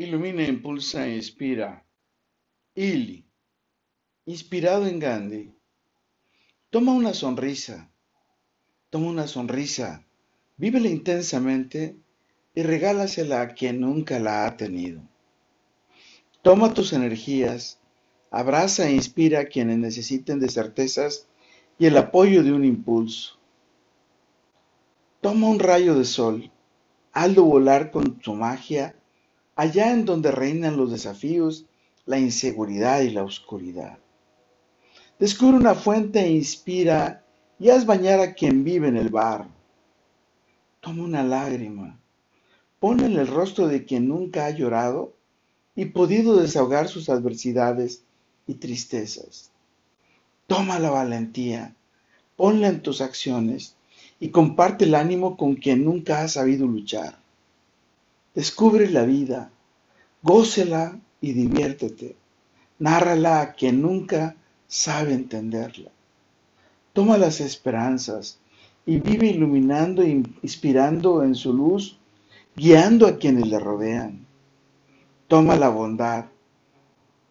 Ilumina, impulsa e inspira. Ili. Inspirado en Gandhi. Toma una sonrisa. Toma una sonrisa. Vívela intensamente y regálasela a quien nunca la ha tenido. Toma tus energías. Abraza e inspira a quienes necesiten de certezas y el apoyo de un impulso. Toma un rayo de sol. Hazlo volar con su magia allá en donde reinan los desafíos, la inseguridad y la oscuridad. Descubre una fuente e inspira y haz bañar a quien vive en el bar. Toma una lágrima, pon en el rostro de quien nunca ha llorado y podido desahogar sus adversidades y tristezas. Toma la valentía, ponla en tus acciones y comparte el ánimo con quien nunca ha sabido luchar. Descubre la vida, gócela y diviértete. Nárrala a quien nunca sabe entenderla. Toma las esperanzas y vive iluminando e inspirando en su luz, guiando a quienes le rodean. Toma la bondad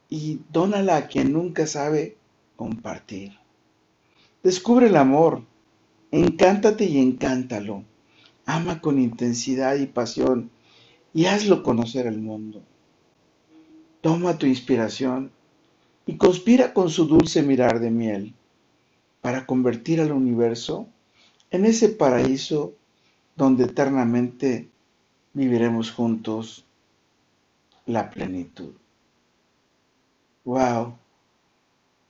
y dónala a quien nunca sabe compartir. Descubre el amor, encántate y encántalo. Ama con intensidad y pasión y hazlo conocer al mundo. Toma tu inspiración y conspira con su dulce mirar de miel para convertir al universo en ese paraíso donde eternamente viviremos juntos la plenitud. Wow,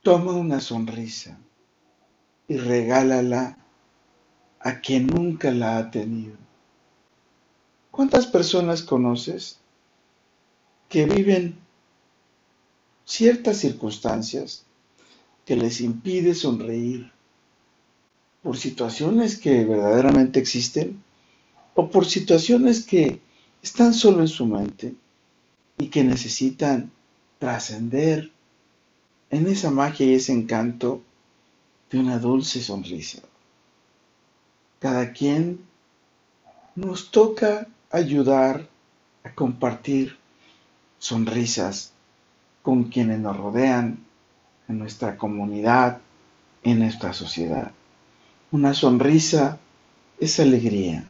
toma una sonrisa y regálala a quien nunca la ha tenido. ¿Cuántas personas conoces que viven ciertas circunstancias que les impide sonreír por situaciones que verdaderamente existen o por situaciones que están solo en su mente y que necesitan trascender en esa magia y ese encanto de una dulce sonrisa. Cada quien nos toca ayudar a compartir sonrisas con quienes nos rodean en nuestra comunidad, en nuestra sociedad. Una sonrisa es alegría,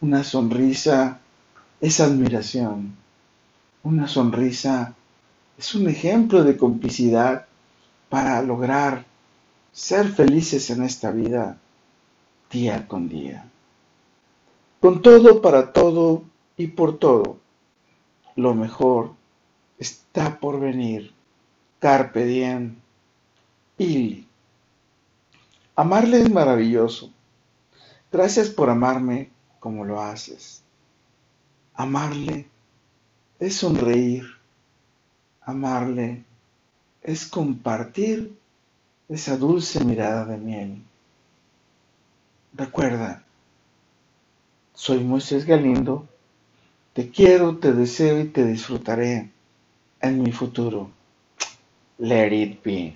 una sonrisa es admiración, una sonrisa es un ejemplo de complicidad para lograr ser felices en esta vida día con día con todo, para todo y por todo. Lo mejor está por venir. Carpe diem. Ili. Amarle es maravilloso. Gracias por amarme como lo haces. Amarle es sonreír. Amarle es compartir esa dulce mirada de miel. Recuerda, soy Moisés Galindo. Te quiero, te deseo y te disfrutaré en mi futuro. Let it be.